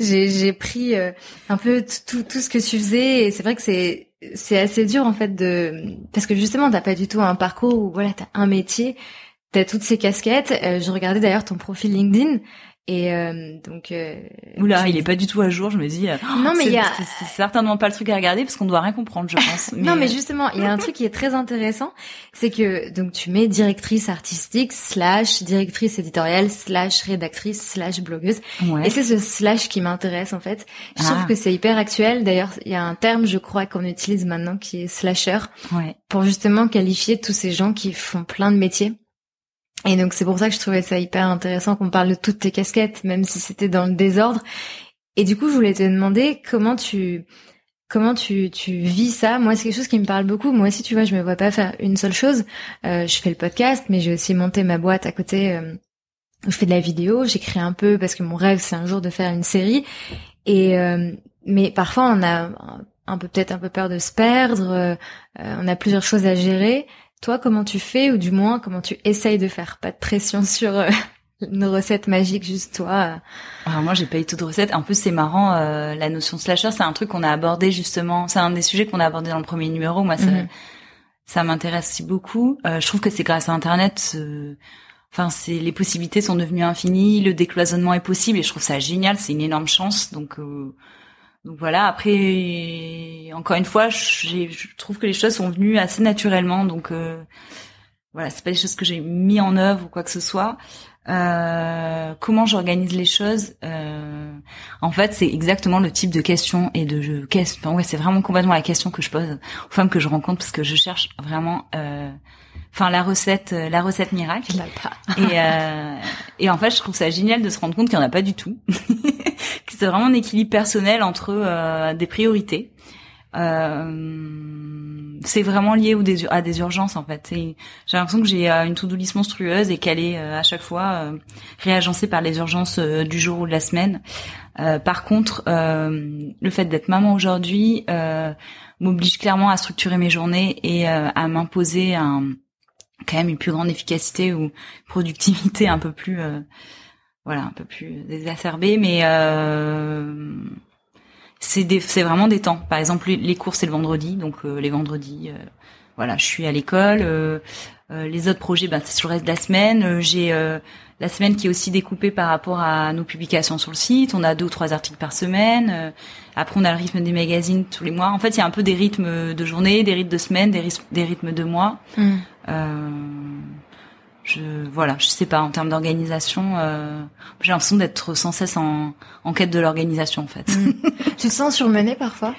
J'ai, j'ai pris euh, un peu tout, tout ce que tu faisais et c'est vrai que c'est, c'est assez dur en fait de parce que justement t'as pas du tout un parcours où voilà t'as un métier, t'as toutes ces casquettes. Euh, je regardais d'ailleurs ton profil LinkedIn et euh, donc. Euh, Oula, il est pas du tout à jour. Je me dis. Euh, non, mais il y a. C'est certainement pas le truc à regarder parce qu'on doit rien comprendre, je pense. non, mais justement, il y a un truc qui est très intéressant, c'est que donc tu mets directrice artistique slash directrice éditoriale slash rédactrice slash blogueuse. Et c'est ce slash qui m'intéresse en fait. Je trouve ah. que c'est hyper actuel. D'ailleurs, il y a un terme, je crois, qu'on utilise maintenant qui est slasher ouais. pour justement qualifier tous ces gens qui font plein de métiers. Et donc c'est pour ça que je trouvais ça hyper intéressant qu'on parle de toutes tes casquettes, même si c'était dans le désordre. Et du coup, je voulais te demander comment tu comment tu, tu vis ça. Moi, c'est quelque chose qui me parle beaucoup. Moi aussi, tu vois, je me vois pas faire une seule chose. Euh, je fais le podcast, mais j'ai aussi monté ma boîte à côté. Euh, je fais de la vidéo, j'écris un peu parce que mon rêve, c'est un jour de faire une série. Et euh, mais parfois, on a un peu peut-être un peu peur de se perdre. Euh, on a plusieurs choses à gérer. Toi, comment tu fais, ou du moins comment tu essayes de faire? Pas de pression sur euh, nos recettes magiques, juste toi. Alors moi, j'ai pas eu tout de recettes. En plus, c'est marrant, euh, la notion de slasher, c'est un truc qu'on a abordé justement. C'est un des sujets qu'on a abordé dans le premier numéro. Moi, ça, mhm. ça m'intéresse beaucoup. Euh, je trouve que c'est grâce à Internet. enfin c'est les possibilités sont devenues infinies, le décloisonnement est possible et je trouve ça génial, c'est une énorme chance. Donc euh, donc voilà. Après, encore une fois, je trouve que les choses sont venues assez naturellement. Donc euh, voilà, c'est pas des choses que j'ai mis en œuvre ou quoi que ce soit. Euh, comment j'organise les choses euh, En fait, c'est exactement le type de question et de je, enfin, ouais, c'est vraiment complètement la question que je pose aux femmes que je rencontre parce que je cherche vraiment, euh, enfin la recette, euh, la recette miracle. et, euh, et en fait, je trouve ça génial de se rendre compte qu'il n'y en a pas du tout. C'est vraiment un équilibre personnel entre euh, des priorités. Euh, c'est vraiment lié à des urgences en fait. J'ai l'impression que j'ai euh, une to-do monstrueuse et qu'elle est euh, à chaque fois euh, réagencée par les urgences du jour ou de la semaine. par contre, le fait d'être maman aujourd'hui m'oblige clairement à structurer mes journées et à m'imposer un, quand même une plus grande efficacité ou productivité un peu plus voilà un peu plus exacerbée mais c'est c'est vraiment des temps. Par exemple, les, cours c'est le vendredi, donc euh, les vendredis, euh, voilà, je suis à l'école. Euh, les autres projets, ben, c'est sur le reste de la semaine. J'ai la semaine qui est aussi découpée par rapport à nos publications sur le site. On a deux ou trois articles par semaine. après, on a le rythme des magazines tous les mois. En fait, il y a un peu des rythmes de journée, des rythmes de semaine, des, rythmes, des rythmes de mois. Mm je voilà je sais pas en termes d'organisation euh, j'ai l'impression d'être sans cesse en, en quête de l'organisation en fait. Mm. tu te sens surmenée parfois?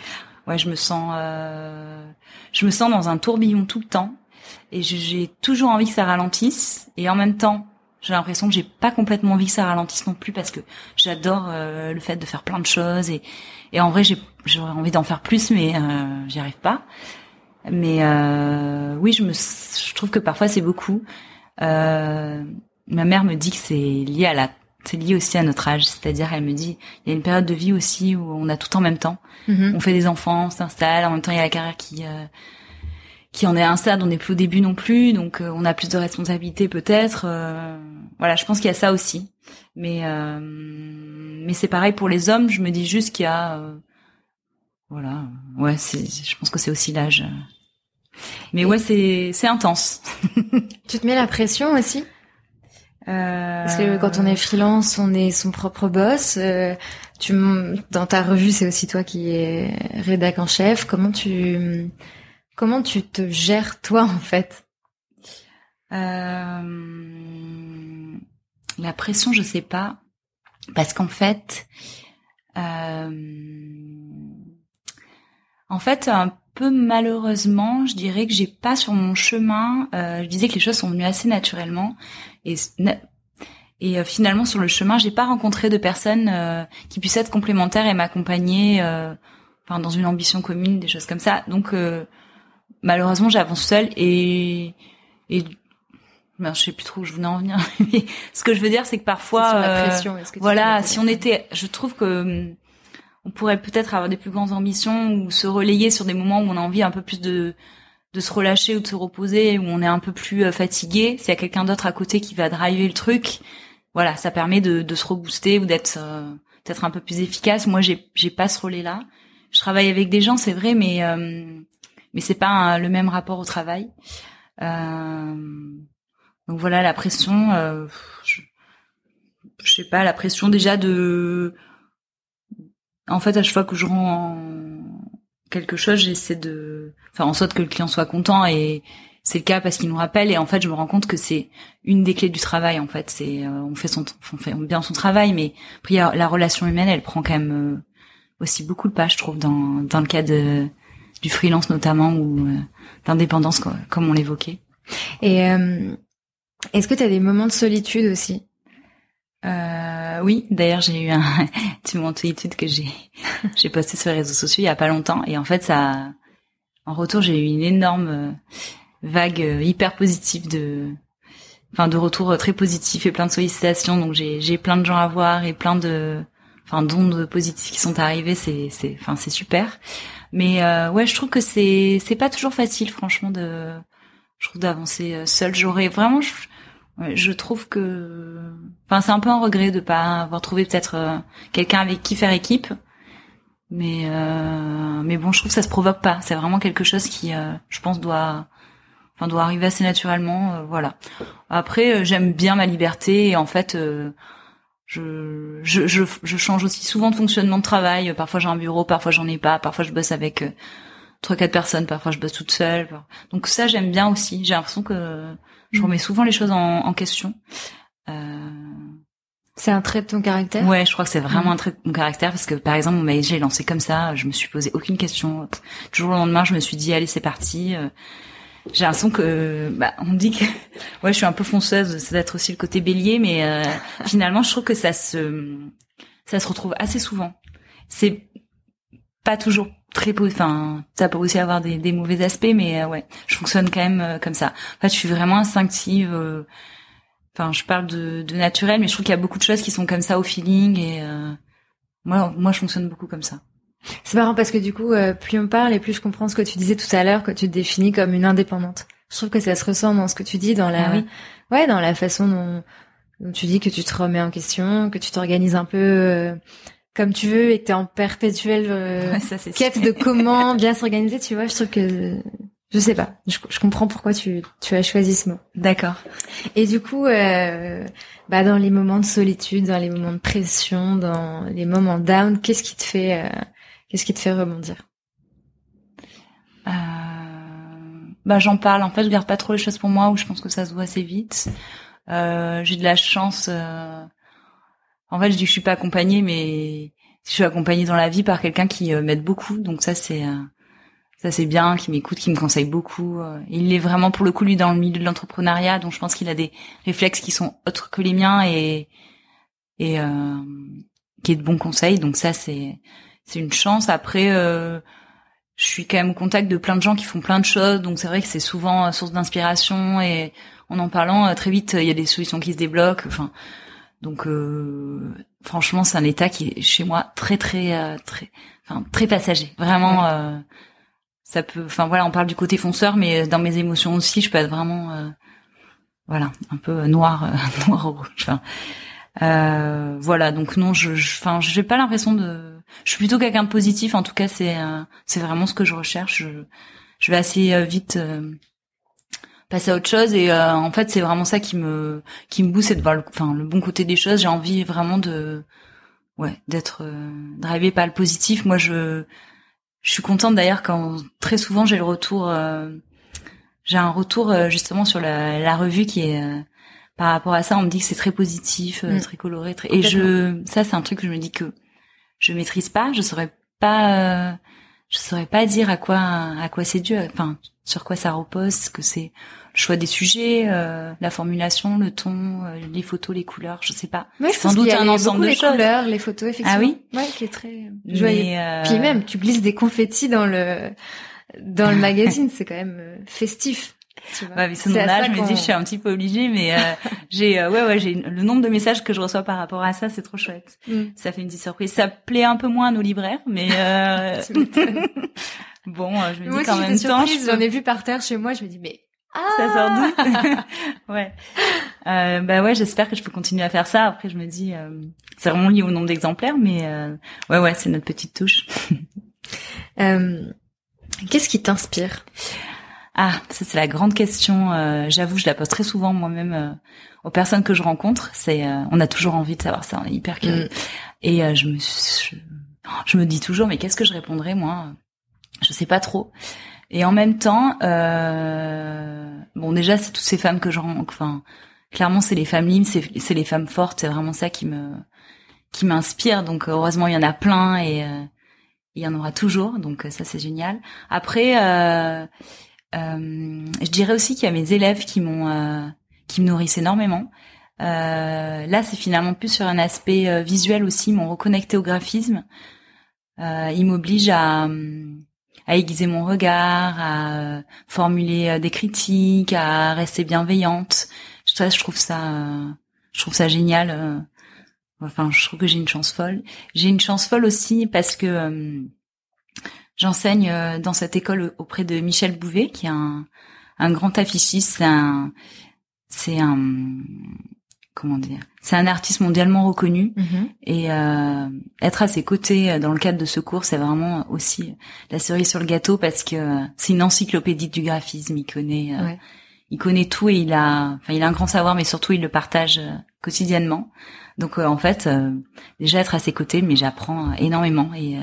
Ouais je me sens euh, je me sens dans un tourbillon tout le temps et j'ai toujours envie que ça ralentisse et en même temps j'ai l'impression que j'ai pas complètement envie que ça ralentisse non plus parce que j'adore euh, le fait de faire plein de choses et et en vrai j'ai j'aurais envie d'en faire plus mais euh, j'y arrive pas. Mais euh, oui je me je trouve que parfois c'est beaucoup euh, ma mère me dit que c'est lié à la c'est lié aussi à notre âge, c'est-à-dire elle me dit il y a une période de vie aussi où on a tout en même temps. Mhm. On fait des enfants, on s'installe, en même temps il y a la carrière qui euh, qui en est à un stade, on n'est plus au début non plus, donc euh, on a plus de responsabilités peut-être. Euh, voilà, je pense qu'il y a ça aussi. Mais mais c'est pareil pour les hommes, je me dis juste qu'il y a voilà, ouais, c'est je pense que c'est aussi l'âge mais ouais, c'est c'est intense. tu te mets la pression aussi? Euh... Parce que quand on est freelance, on est son propre boss. Euh, tu dans ta revue, c'est aussi toi qui es rédac en chef. Comment tu comment tu te gères toi en fait? Euh... La pression, je sais pas, parce qu'en fait, euh... en fait, un peu malheureusement, je dirais que j'ai pas sur mon chemin. Euh, je disais que les choses sont venues assez naturellement et et euh, finalement sur le chemin, j'ai pas rencontré de personnes euh, qui puissent être complémentaires et m'accompagner, enfin dans une ambition commune, des choses comme ça. Donc malheureusement, j'avance seule et et ben, je sais plus trop où je voulais en venir. ce que je veux dire, c'est que parfois, voilà, si on était, je trouve que hum, on pourrait peut-être avoir des plus grandes ambitions ou se relayer sur des moments où on a envie un peu plus de de se relâcher ou de se reposer, où on est un peu plus euh, fatigué. S'il y a quelqu'un d'autre à côté qui va driver le truc, voilà, ça permet de, de se rebooster ou d'être euh, peut-être un peu plus efficace. Moi, j'ai j'ai pas ce relais-là. Je travaille avec des gens, c'est vrai, mais euh, mais c'est pas le même rapport au travail. Euh, donc voilà, la pression. je, je sais pas, la pression déjà de en fait, à chaque fois que je rends quelque chose, j'essaie de faire en sorte que le client soit content et c'est le cas parce qu'il nous rappelle et en fait je me rends compte que c'est une des clés du travail en fait. C'est euh, on fait son on fait bien son travail mais après la relation humaine elle prend quand même euh, aussi beaucoup de pas je trouve dans dans le cas de du freelance notamment ou euh, d'indépendance comme on l'évoquait. Et est-ce que tu as des moments de solitude aussi? Euh, oui, d'ailleurs j'ai eu un moment de solitude que j'ai j'ai posté sur les réseaux sociaux il y a pas longtemps. Et en fait ça en retour j'ai eu une énorme euh, vague euh, hyper positive de enfin de retours très positifs et plein de sollicitations. Donc j'ai j'ai plein de gens à voir et plein de enfin d'ondes positives qui sont arrivées. C'est c'est enfin c'est super. Mais euh, ouais je trouve que c'est c'est pas toujours facile franchement de je trouve d'avancer seul j'aurais vraiment trouve que, enfin, c'est un peu un regret de pas avoir trouvé peut-être euh, quelqu'un avec qui faire équipe. Mais euh, mais bon, je trouve que ça se provoque pas. C'est vraiment quelque chose qui, euh, je pense, doit enfin doit arriver assez naturellement, voilà. Après, j'aime bien ma liberté et en fait, je, je, je, je, change aussi souvent de fonctionnement de travail. Parfois j'ai un bureau, parfois j'en ai pas. Parfois je bosse avec euh, trois quatre personnes, parfois je bosse toute seule. Donc ça j'aime bien aussi. J'ai l'impression que je mm. remets souvent les choses en, en question. Euh... C'est un trait de ton caractère? Ouais, je crois que c'est vraiment mm. un trait de mon caractère parce que par exemple mon mail j'ai lancé comme ça, je me suis posé aucune question. Toujours le lendemain, je me suis dit allez c'est parti. Euh, j'ai l'impression que bah, on dit que ouais je suis un peu fonceuse c'est d'être aussi le côté bélier mais euh, finalement je trouve que ça se ça se retrouve assez souvent c'est pas toujours très enfin ça peut aussi avoir des, des mauvais aspects mais euh, ouais je fonctionne quand même euh, comme ça. En fait je suis vraiment instinctive enfin je parle de, de naturel mais je trouve qu'il y a beaucoup de choses qui sont comme ça au feeling et moi moi je fonctionne beaucoup comme ça. C'est marrant parce que du coup, euh, plus on parle et plus je comprends ce que tu disais tout à l'heure, que tu te définis comme une indépendante. Je trouve que ça se ressent dans ce que tu dis, dans la, ah ouais, dans la façon dont, tu dis que tu te remets en question, que tu t'organises un peu euh, comme tu veux et que t'es en perpétuelle euh, quête de comment bien s'organiser. Tu vois, je trouve que je sais pas. Je, comprends pourquoi tu, tu as choisi ce mot. D'accord. Et du coup, euh, bah dans les moments de solitude, dans les moments de pression, dans les moments down, qu'est-ce qui te fait Qu'est-ce qui te fait rebondir? Euh, Bah j'en parle. En fait, je garde pas trop les choses pour moi, ou je pense que ça se voit assez vite. Euh, j'ai de la chance. Euh... En fait, je dis que je suis pas accompagnée, mais je suis accompagnée dans la vie par quelqu'un qui euh, m'aide beaucoup. Donc ça, c'est euh, ça c'est bien, qui m'écoute, qui me conseille beaucoup. Euh. Il est vraiment pour le coup lui dans le milieu de l'entrepreneuriat, donc je pense qu'il a des réflexes qui sont autres que les miens et et qui est de bons conseils. Donc ça c'est c'est une chance. Après, euh, je suis quand même au contact de plein de gens qui font plein de choses, donc c'est vrai que c'est souvent euh, source d'inspiration et en en parlant euh, très vite, il y a des solutions qui se débloquent. Enfin, donc franchement, c'est un état qui est chez moi très très très, enfin très passager. Vraiment, ça peut. Enfin voilà, on parle du côté fonceur, mais dans mes émotions aussi, je peux être vraiment, voilà, un peu noir, noir rouge. Enfin, voilà, donc non, je, enfin, j'ai pas l'impression de je suis plutôt quelqu'un de positif. En tout cas, c'est euh, c'est vraiment ce que je recherche. Je, je vais assez euh, vite euh, passer à autre chose et en fait, c'est vraiment ça qui me qui me booste, c'est de voir le, enfin le bon côté des choses. J'ai envie vraiment de ouais d'être drivé par le positif. Moi, je je suis contente d'ailleurs quand très souvent j'ai le retour. j'ai un retour justement sur la, la revue qui est par rapport à ça. On me dit que c'est très positif, mm. très coloré, très... et je ça c'est un truc que je me dis que je maîtrise pas, je saurais pas, euh, je saurais pas dire à quoi à quoi c'est dû, enfin sur quoi ça repose, que c'est le choix des sujets, euh, la formulation, le ton, euh, les photos, les couleurs, je sais pas. Ouais, Sans doute un ensemble de les couleurs, les photos, effectivement. Ah oui, ouais, qui est très joyeux. Puis même, tu glisses des confettis dans le dans le magazine, c'est quand même festif. Ouais, mais ce nom-là, je me dis, je suis un petit peu obligée, mais euh, j'ai, euh, ouais, ouais, j'ai le nombre de messages que je reçois par rapport à ça, c'est trop chouette. Mm. Ça fait une petite surprise. Ça plaît un peu moins à nos libraires, mais euh... bon, euh, je me dis qu'en même temps, j'en ai vu par terre chez moi, je me dis, mais ah ça sort d'où Ouais. Euh, bah ouais, j'espère que je peux continuer à faire ça. Après, je me dis, euh, c'est vraiment lié au nombre d'exemplaires, mais euh, ouais, ouais, c'est notre petite touche. Qu'est-ce qui t'inspire? Ah, ça c'est la grande question. Euh, j'avoue, je la pose très souvent moi-même euh, aux personnes que je rencontre. C'est, euh, on a toujours envie de savoir ça, on est hyper curieux. Mm. Et je me, je, me dis toujours, mais qu'est-ce que je répondrais moi? Je sais pas trop. Et en même temps, bon déjà c'est toutes ces femmes que je rencontre. Enfin, clairement c'est les femmes libres, c'est les femmes fortes. C'est vraiment ça qui me qui m'inspire. Donc heureusement il y en a plein et il y en aura toujours. Donc ça c'est génial. Après. Euh, je dirais aussi qu'il y a mes élèves qui m'ont euh, qui me nourrissent énormément. Euh, là, c'est finalement plus sur un aspect visuel aussi, m'ont reconnecté au graphisme. Ils m'obligent à, à aiguiser mon regard, à formuler des critiques, à rester bienveillante. Je trouve ça, je trouve ça génial. Enfin, je trouve que j'ai une chance folle. J'ai une chance folle aussi parce que J'enseigne euh, dans cette école auprès de Michel Bouvet, qui est un, un grand affichiste. C'est un, c'est un, comment dire c'est un artiste mondialement reconnu. Mhm. et euh, être à ses côtés euh, dans le cadre de ce cours c'est vraiment aussi la cerise sur le gâteau parce que euh, c'est une encyclopédie du graphisme. Il connaît euh, il connaît tout et il a enfin il a un grand savoir mais surtout il le partage quotidiennement. Donc euh, en fait euh, déjà être à ses côtés mais j'apprends énormément. Et euh,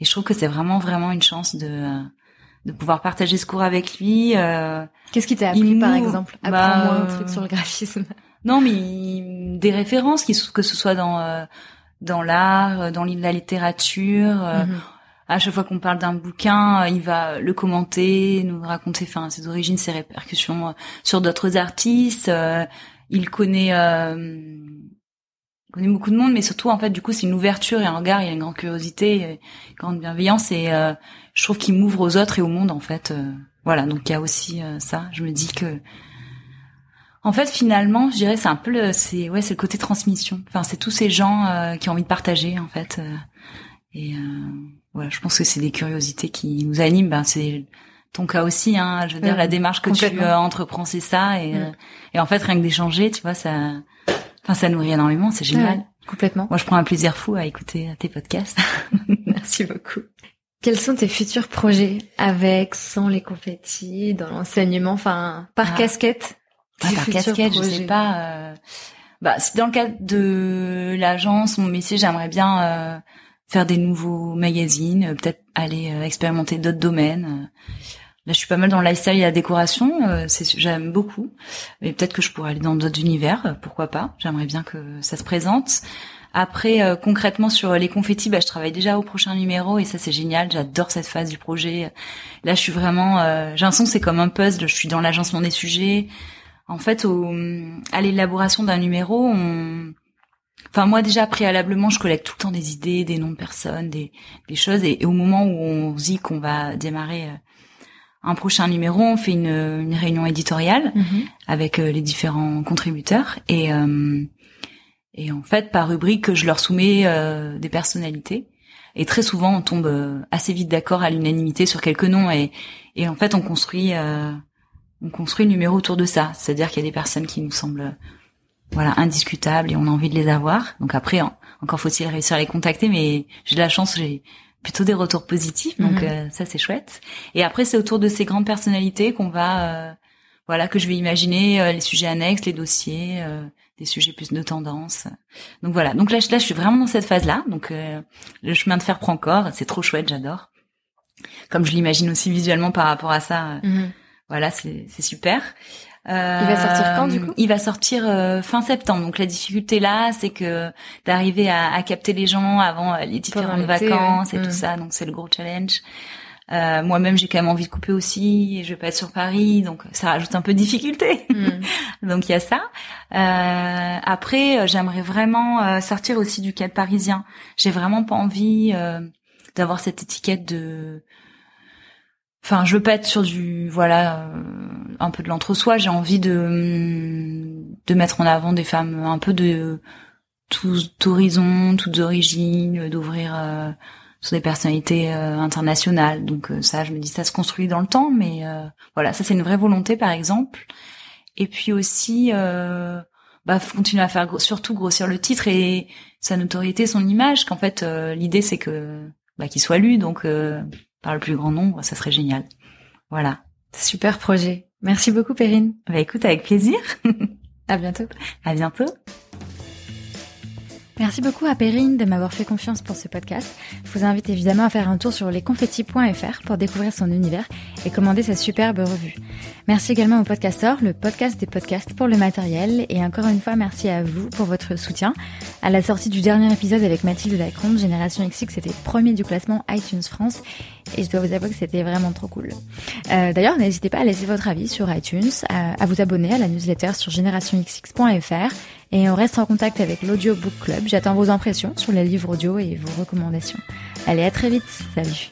et je trouve que c'est vraiment vraiment une chance de de pouvoir partager ce cours avec lui euh, Qu'est-ce qui t'a appris par exemple? Bah, Apprends-moi un euh, truc sur le graphisme. non, mais il- des références, que ce soit dans euh, dans l'art, euh, dans la littérature. Mhm. À chaque fois qu'on parle d'un bouquin, il va le commenter, nous raconter, enfin, ses origines, ses répercussions sur d'autres artistes. euh, il connaît, connaît beaucoup de monde, mais surtout, en fait, du coup, c'est une ouverture et un regard. Il y a une grande curiosité, une grande bienveillance, et euh, je trouve qu'il m'ouvre aux autres et au monde, en fait. euh, voilà, donc il y a aussi euh, ça. Je me dis que en fait, finalement, je dirais c'est un peu le, c'est ouais, c'est le côté transmission. Enfin, c'est tous ces gens euh, qui ont envie de partager en fait. euh, et euh, voilà, je pense que c'est des curiosités qui nous animent. Ben, c'est ton cas aussi. Hein, je veux dire, Ouais, la démarche que tu entreprends, c'est ça. Et, euh, et en fait, rien que d'échanger, tu vois, ça, enfin, ça nourrit énormément. C'est génial. Ouais, complètement. Moi, je prends un plaisir fou à écouter tes podcasts. Merci beaucoup. Quels sont tes futurs projets avec, sans les confettis, dans l'enseignement, enfin, par Ah. casquette? Ah, par casquette, je projets sais pas. euh, Bah, si dans le cadre de l'agence, mon métier, j'aimerais bien euh, faire des nouveaux magazines, euh, peut-être aller expérimenter d'autres domaines. Euh. Là, je suis pas mal dans le lifestyle et la décoration, euh, j'aime beaucoup. Mais peut-être que je pourrais aller dans d'autres univers, euh, pourquoi pas. J'aimerais bien que ça se présente. Après, euh, concrètement sur les confettis, bah, je travaille déjà au prochain numéro et ça c'est génial. J'adore cette phase du projet. Là, je suis vraiment, euh, j'ai l'impression que c'est comme un puzzle. Je suis dans l'agencement des sujets. En fait, au, à l'élaboration d'un numéro, on... enfin moi déjà préalablement, je collecte tout le temps des idées, des noms de personnes, des, des choses, et, et au moment où on dit qu'on va démarrer euh, un prochain numéro, on fait une, une réunion éditoriale Mhm. avec euh, les différents contributeurs et euh, et en fait par rubrique je leur soumets euh, des personnalités. Et très souvent on tombe euh, assez vite d'accord à l'unanimité sur quelques noms et et en fait on construit euh, on construit le numéro autour de ça. C'est-à-dire qu'il y a des personnes qui nous semblent voilà indiscutables et on a envie de les avoir. Donc après en- encore faut-il réussir à les contacter mais j'ai de la chance j'ai plutôt des retours positifs donc Mhm. euh, ça c'est chouette et après c'est autour de ces grandes personnalités qu'on va euh, voilà que je vais imaginer euh, les sujets annexes, les dossiers, euh, des sujets plus de tendance. Donc voilà. Donc là, je- là, je suis vraiment dans cette phase-là. Donc euh, le chemin de fer prend corps. C'est trop chouette, j'adore. Comme je l'imagine aussi visuellement par rapport à ça. Mhm. Voilà, c'est c'est super. Euh, Il va sortir quand, du coup? Il va sortir euh, fin septembre. Donc la difficulté là, c'est que d'arriver à, à capter les gens avant euh, les différentes vacances ouais. et Mm. tout ça. Donc c'est le gros challenge. Euh, Moi-même, j'ai quand même envie de couper aussi. Et je vais pas être sur Paris, donc ça rajoute un peu de difficulté. Mhm. donc il y a ça. Euh, après, euh, j'aimerais vraiment euh, sortir aussi du cadre parisien. J'ai vraiment pas envie euh, d'avoir cette étiquette de Enfin, je veux pas être sur du voilà euh, un peu de l'entre-soi. J'ai envie de de mettre en avant des femmes un peu de tous horizons, toutes origines, d'ouvrir euh, sur des personnalités euh, internationales. Donc euh, ça, je me dis ça se construit dans le temps, mais euh, voilà, ça c'est une vraie volonté par exemple. Et puis aussi, euh, bah continuer à faire surtout grossir le titre et sa notoriété, son image. Qu'en fait, l'idée c'est que bah, qu'il soit lu, donc par le plus grand nombre, ça serait génial. Voilà. Super projet. Merci beaucoup, Perrine. Bah écoute, avec plaisir. À bientôt. À bientôt. Merci beaucoup à Perrine de m'avoir fait confiance pour ce podcast. Je vous invite évidemment à faire un tour sur lesconfettis.fr pour découvrir son univers et commander sa superbe revue. Merci également au Podcastor, le podcast des podcasts pour le matériel. Et encore une fois, merci à vous pour votre soutien. À la sortie du dernier épisode avec Mathilde Lacombe, Génération XX, c'était premier du classement iTunes France. Et je dois vous avouer que c'était vraiment trop cool. Euh, D'ailleurs, n'hésitez pas à laisser votre avis sur iTunes, à, à vous abonner à la newsletter sur générationxx.fr et on reste en contact avec l'Audiobook Club. J'attends vos impressions sur les livres audio et vos recommandations. Allez, à très vite. Salut.